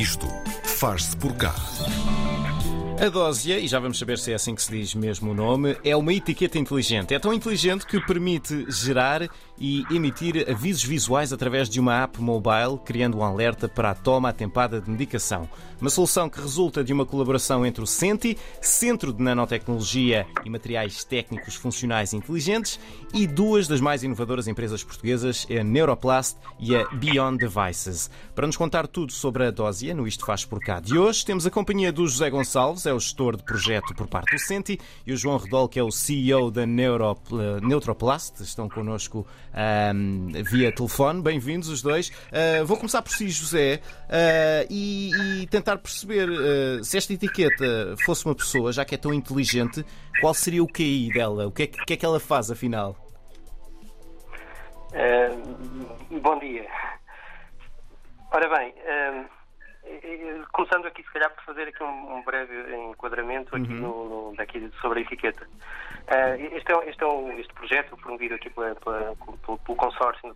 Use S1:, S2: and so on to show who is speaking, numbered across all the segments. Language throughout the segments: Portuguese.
S1: Isto faz-se por cá.
S2: A Dósia, e já vamos saber se é assim que se diz mesmo o nome, é uma etiqueta inteligente. É tão inteligente que permite gerar e emitir avisos visuais através de uma app mobile, criando um alerta para a toma atempada de medicação. Uma solução que resulta de uma colaboração entre o Senti, Centro de Nanotecnologia e Materiais Técnicos Funcionais Inteligentes, e duas das mais inovadoras empresas portuguesas, a Neuroplast e a Beyond Devices. Para nos contar tudo sobre a Dósia, no Isto Faz Por Cá de hoje, temos a companhia do José Gonçalves, é o gestor de projeto por parte do Senti, e o João Redol, que é o CEO da Neuro, Neutroplast. Estão connosco um, via telefone. Bem-vindos os dois. Uh, vou começar por si, José, uh, e, e, tentar perceber uh, se esta etiqueta fosse uma pessoa, já que é tão inteligente, qual seria o QI dela? O que é que, que, é que ela faz, afinal?
S3: bom dia. Ora bem, começando aqui, se calhar, por fazer aqui um, um breve enquadramento aqui uhum. no, daqui sobre a etiqueta. Uh, este, é, este, é um, este projeto, promovido aqui pela, pela, pelo, pelo consórcio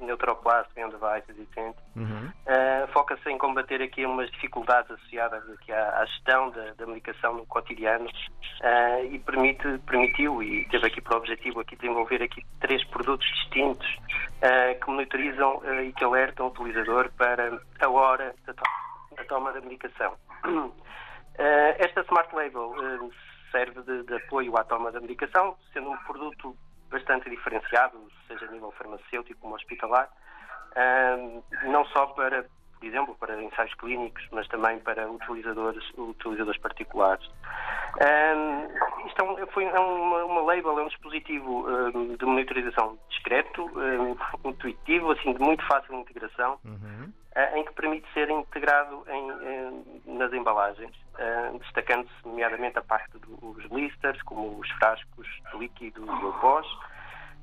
S3: Neutroplast, Beyond Devices e uhum. uh, foca-se em combater aqui umas dificuldades associadas aqui à, à gestão da, da medicação no cotidiano uh, e permite, permitiu e teve aqui por objetivo aqui desenvolver aqui três produtos distintos que monitorizam e que alertam o utilizador para a hora da toma da medicação. Uh, esta Smart Label uh, serve de, de, apoio à toma da medicação, sendo um produto bastante diferenciado, seja a nível farmacêutico como hospitalar, uh, não só para por exemplo, para ensaios clínicos, mas também para utilizadores, utilizadores particulares. Um, isto é, um, foi, uma, uma, label, é um dispositivo um, de monitorização discreto, intuitivo, assim, de muito fácil integração, uhum. uh, em que permite ser integrado em, em, nas embalagens, uh, destacando-se nomeadamente a parte dos blisters, como os frascos de líquido e o pós,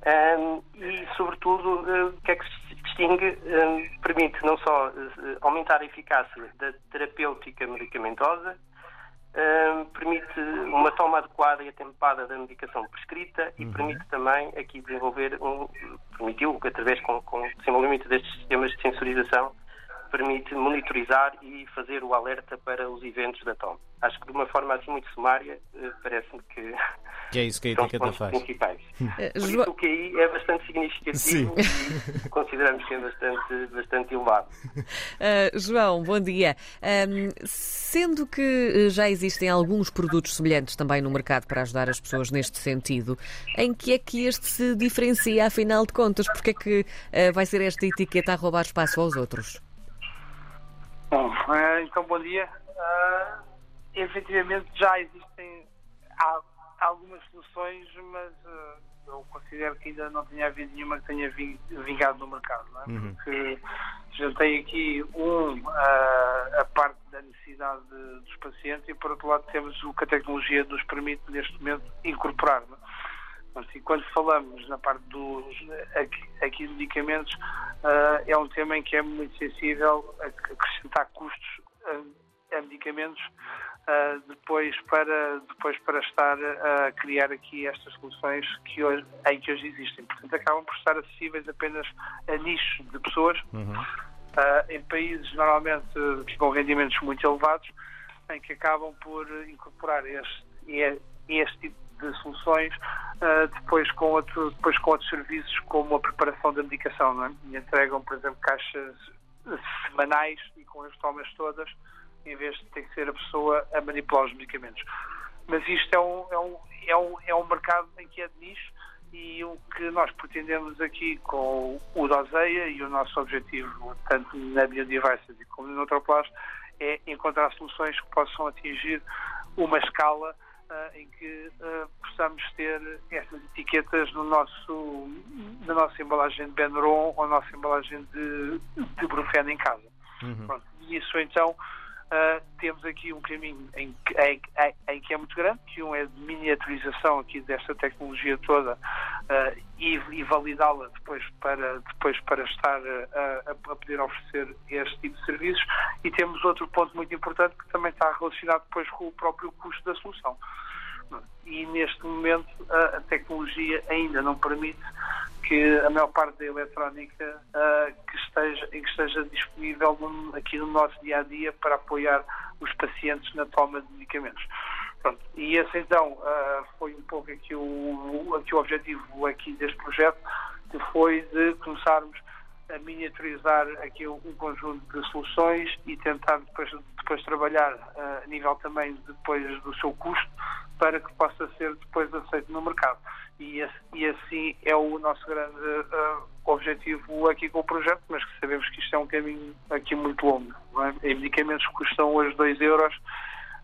S3: um, e, sobretudo, uh, o que é que se distingue? Um, permite não só uh, aumentar a eficácia da terapêutica medicamentosa, um, permite uma toma adequada e atempada da medicação prescrita e uhum. permite também aqui desenvolver um, permitiu, através com, com o desenvolvimento destes sistemas de sensorização, permite monitorizar e fazer o alerta para os eventos da toma. Acho que de uma forma assim muito sumária, eh, parece-me que,
S2: que é isso que a etiqueta faz.
S3: principais. Uh, Por isso o QI é bastante significativo Sim. e consideramos que é bastante, bastante elevado.
S4: Uh, João, bom dia. Um, sendo que já existem alguns produtos semelhantes também no mercado para ajudar as pessoas neste sentido, em que é que este se diferencia, afinal de contas? Porque é que uh, vai ser esta etiqueta a roubar espaço aos outros?
S5: Uh, então bom dia. Uh, efetivamente já existem algumas soluções, mas uh, eu considero que ainda não tenha havido nenhuma que tenha vingado no mercado, não é? Uhum. Porque já tem aqui um a parte da necessidade de, dos pacientes e por outro lado temos o que a tecnologia nos permite neste momento incorporar. Não é? E quando falamos na parte dos aqui, aqui medicamentos, uh, é um tema em que é muito sensível acrescentar custos a, a medicamentos uh, depois, para, depois para estar a criar aqui estas soluções que hoje, em que hoje existem. Portanto, acabam por estar acessíveis apenas a nichos de pessoas, uhum. uh, em países normalmente com rendimentos muito elevados, em que acabam por incorporar este, este tipo de soluções uh, depois, com outro, depois com outros serviços como a preparação da medicação. Não é? E entregam, por exemplo, caixas semanais e com as tomas todas, em vez de ter que ser a pessoa a manipular os medicamentos. Mas isto é um, é um, é um, é um mercado em que é de nicho e o que nós pretendemos aqui com o Doseia e o nosso objetivo, tanto na e como no Neutroplast, é encontrar soluções que possam atingir uma escala uh, em que uh, possamos ter essas etiquetas no nosso, na nossa embalagem de Benron ou na nossa embalagem de, de Brufeno em casa. Uhum. Pronto, e isso então Uh, temos aqui um caminho em que, em, em, em que, é muito grande, que um é de miniaturização aqui desta tecnologia toda uh, e, e validá-la depois para, depois para estar a, a, poder oferecer este tipo de serviços e temos outro ponto muito importante que também está relacionado depois com o próprio custo da solução. E neste momento a, a tecnologia ainda não permite que a maior parte da eletrónica uh, que esteja, que esteja disponível no, aqui no nosso dia a dia para apoiar os pacientes na toma de medicamentos. Pronto. E esse então uh, foi um pouco aqui o, aqui o objetivo aqui deste projeto, que foi de começarmos a miniaturizar aqui um conjunto de soluções e tentar depois, depois trabalhar uh, a nível também depois do seu custo para que possa ser depois aceito no mercado. E, e assim é o nosso grande uh, objetivo aqui com o projeto, mas que sabemos que isto é um caminho aqui muito longo. É? E medicamentos que custam hoje 2 euros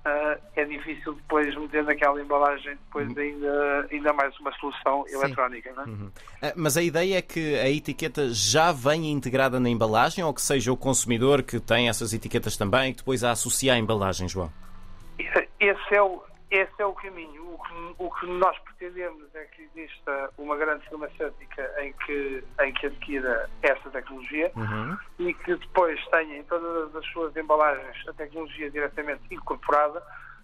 S5: uh, é difícil depois meter naquela embalagem depois uhum. ainda, ainda mais uma solução Sim. eletrónica. Não é?
S2: Uhum. Uh, mas a ideia é que a etiqueta já venha integrada na embalagem ou que seja o consumidor que tem essas etiquetas também e que depois a associa à embalagem, João?
S5: Esse é o, esse é o caminho. O que, o que, nós pretendemos é que exista uma grande farmacêutica em que, em que adquira essa tecnologia uhum. e que depois tenha em todas as suas embalagens a tecnologia diretamente incorporada,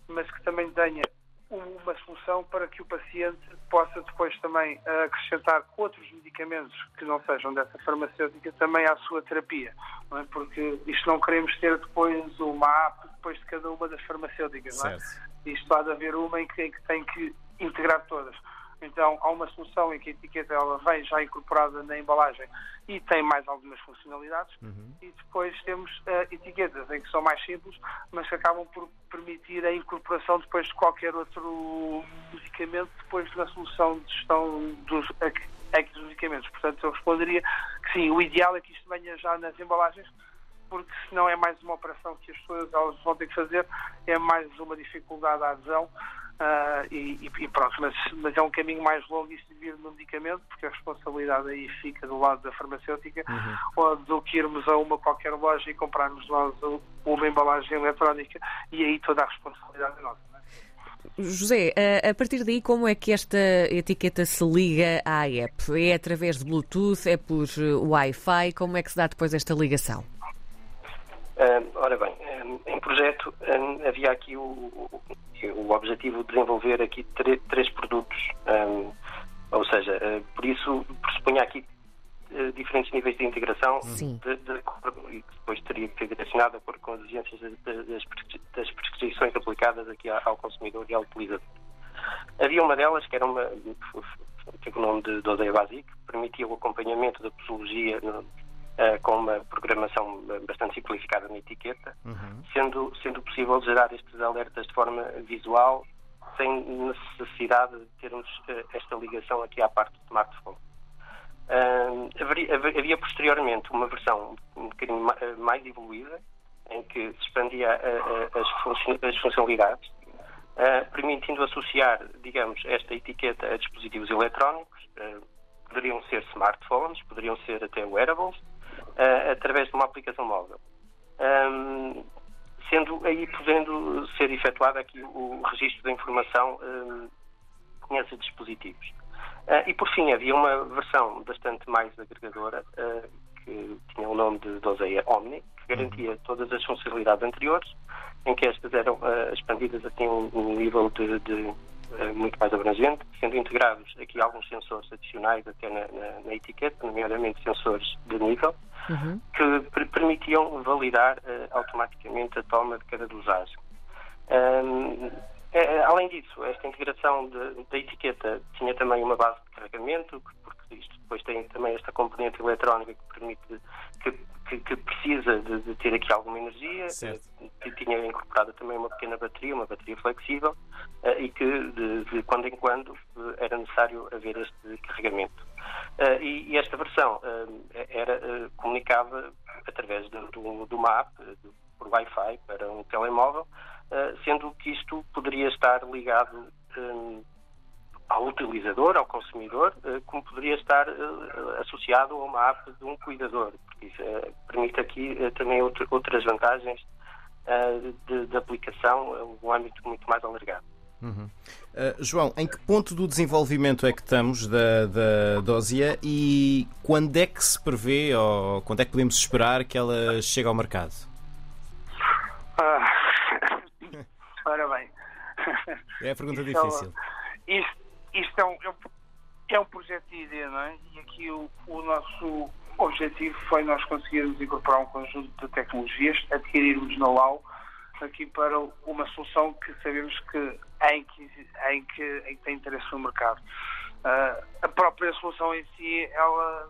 S5: mas que também tenha uma solução para que o paciente possa depois também acrescentar outros medicamentos que não sejam dessa farmacêutica também à sua terapia. É? Porque isto não queremos ter depois uma app depois de cada uma das farmacêuticas. É? Isto há de haver uma em que, em que tem que integrar todas. Então, há uma solução em que a etiqueta ela vem já incorporada na embalagem e tem mais algumas funcionalidades. Uhum. E depois temos uh, etiquetas em que são mais simples, mas que acabam por permitir a incorporação depois de qualquer outro medicamento depois na solução de gestão dos, dos medicamentos. Portanto, eu responderia que sim, o ideal é que isto venha já nas embalagens, porque senão é mais uma operação que as pessoas elas vão ter que fazer, é mais uma dificuldade à adesão uh, e, e, pronto, mas, mas, é um caminho mais longo isso de vir no medicamento, porque a responsabilidade aí fica do lado da farmacêutica, uhum. ou do que irmos a uma qualquer loja e comprarmos nós uma embalagem eletrónica e aí toda a responsabilidade é nossa. É?
S4: José, a partir daí, como é que esta etiqueta se liga à app? É através de Bluetooth? É por Wi-Fi? Como é que se dá depois esta ligação?
S3: Ora bem, em projeto havia aqui o, o, objetivo de desenvolver aqui três produtos, ou seja, uh, por isso pressupunha aqui uh, diferentes níveis de integração de, de, e depois teria que ser direcionada por, com as exigências das, das prescrições aplicadas aqui ao consumidor e ao utilizador. Havia uma delas que era uma que é o nome de Doseia Basic, que permitia o acompanhamento da posologia no, uh, com uma programação bastante simplificada na etiqueta, uhum. sendo, sendo possível gerar estes alertas de forma visual, sem necessidade de termos uh, esta ligação aqui à parte do smartphone. Uh, haveria, havia posteriormente uma versão um bocadinho mais evoluída, em que se expandia as, as funcionalidades, Uh, permitindo associar, digamos, esta etiqueta a dispositivos eletrónicos, uh, poderiam ser smartphones, poderiam ser até wearables, uh, através de uma aplicação móvel. Um, sendo aí podendo ser efetuado aqui o registro da informação um, nesses dispositivos. Uh, e por fim, havia uma versão bastante mais agregadora, uh, que tinha o nome de Doseia Omni, que garantia todas as funcionalidades anteriores, em que estas eram uh, expandidas assim um, um nível de, de muito mais abrangente, sendo integrados aqui alguns sensores adicionais até na, na, na etiqueta, nomeadamente sensores de nível, uhum. que permitiam validar uh, automaticamente a toma de cada dosagem. Um, é, além disso, esta integração da etiqueta tinha também uma base de carregamento, porque isto depois tem também esta componente eletrónica que permite que, que, que precisa de, de, ter aqui alguma energia, que tinha incorporada também uma pequena bateria, uma bateria flexível, uh, e que de, de, quando em quando uh, era necessário haver este carregamento. Uh, e, e, esta versão era comunicava através de, de uma app por Wi-Fi para um telemóvel, sendo que isto poderia estar ligado ao utilizador, ao consumidor, eh, como poderia estar eh, associado a uma app de um cuidador, isso eh, permite aqui também outras vantagens de, de aplicação, um âmbito muito mais alargado.
S2: Uhum. Uh, João, em que ponto do desenvolvimento é que estamos da, da Dosia e quando é que se prevê ou quando é que podemos esperar que ela chegue ao mercado?
S5: Ora bem,
S2: É a pergunta
S5: Isto é
S2: difícil.
S5: Isto, isto é, um, é um- é um projeto de ideia, não é? E aqui o, o nosso objetivo foi nós conseguirmos incorporar um conjunto de tecnologias, adquirirmos know-how aqui para uma solução que sabemos que em que, em que, em que tem interesse no mercado. Ah, a própria solução em si, ela,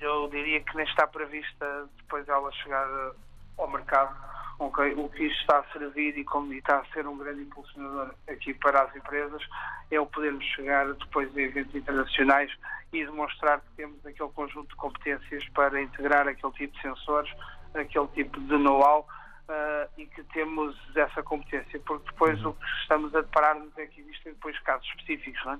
S5: eu diria que nem está prevista depois dela chegar ao mercado. Ok, O que isto está a servir e como está a ser um grande impulsionador aqui para as empresas é o podermos chegar depois a eventos internacionais e demonstrar que temos aquele conjunto de competências para integrar aquele tipo de sensores, aquele tipo de know-how ah, e que temos essa competência, porque depois o que estamos a deparar-nos é que existem depois casos específicos, não é?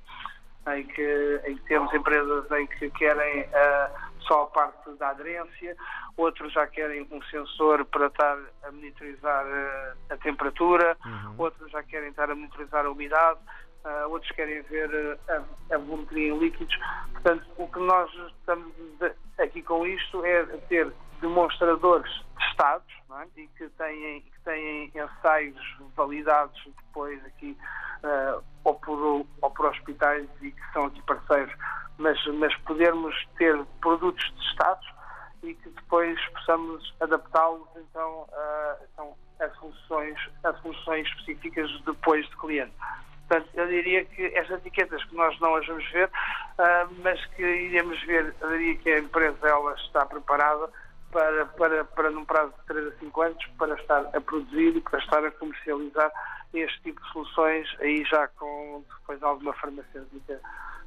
S5: Em que, em que temos empresas em que querem ah, só a parte da aderência, outros já querem um sensor para estar a monitorizar ah, a temperatura, outros já querem estar a monitorizar a umidade, ah, outros querem ver a, a volumetria em líquidos. Portanto, o que nós estamos de- aqui com isto é ter demonstradores testados é? e que têm, que têm ensaios validados depois aqui ah, ou, por, ou por hospitais e que são aqui parceiros, mas, mas podermos ter produtos testados e que depois possamos adaptá-los então, a, então a, soluções, a soluções específicas depois de cliente. Portanto, eu diria que estas etiquetas que nós não as vamos ver, ah, mas que iremos ver, eu diria que a empresa ela está preparada para, para, para num prazo de 3 a 5 anos, para estar a produzir e para estar a comercializar este tipo de soluções, aí já com depois alguma farmacêutica,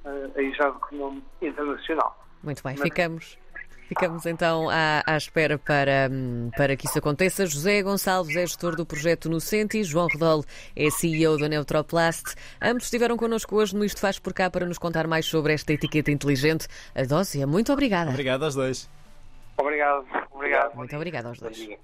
S5: ah, aí já de renome internacional.
S4: Muito bem, ficamos. Ficamos então à, à espera para, hum, para que isso aconteça. José Gonçalves é gestor do projeto no Senti, João Redol é CEO da Neutroplast. Ambos estiveram connosco hoje no Isto Faz Por Cá para nos contar mais sobre esta etiqueta inteligente. A Dósia, muito obrigada.
S2: Obrigado aos dois.
S5: Obrigado. Obrigado.
S4: Muito obrigada aos dois.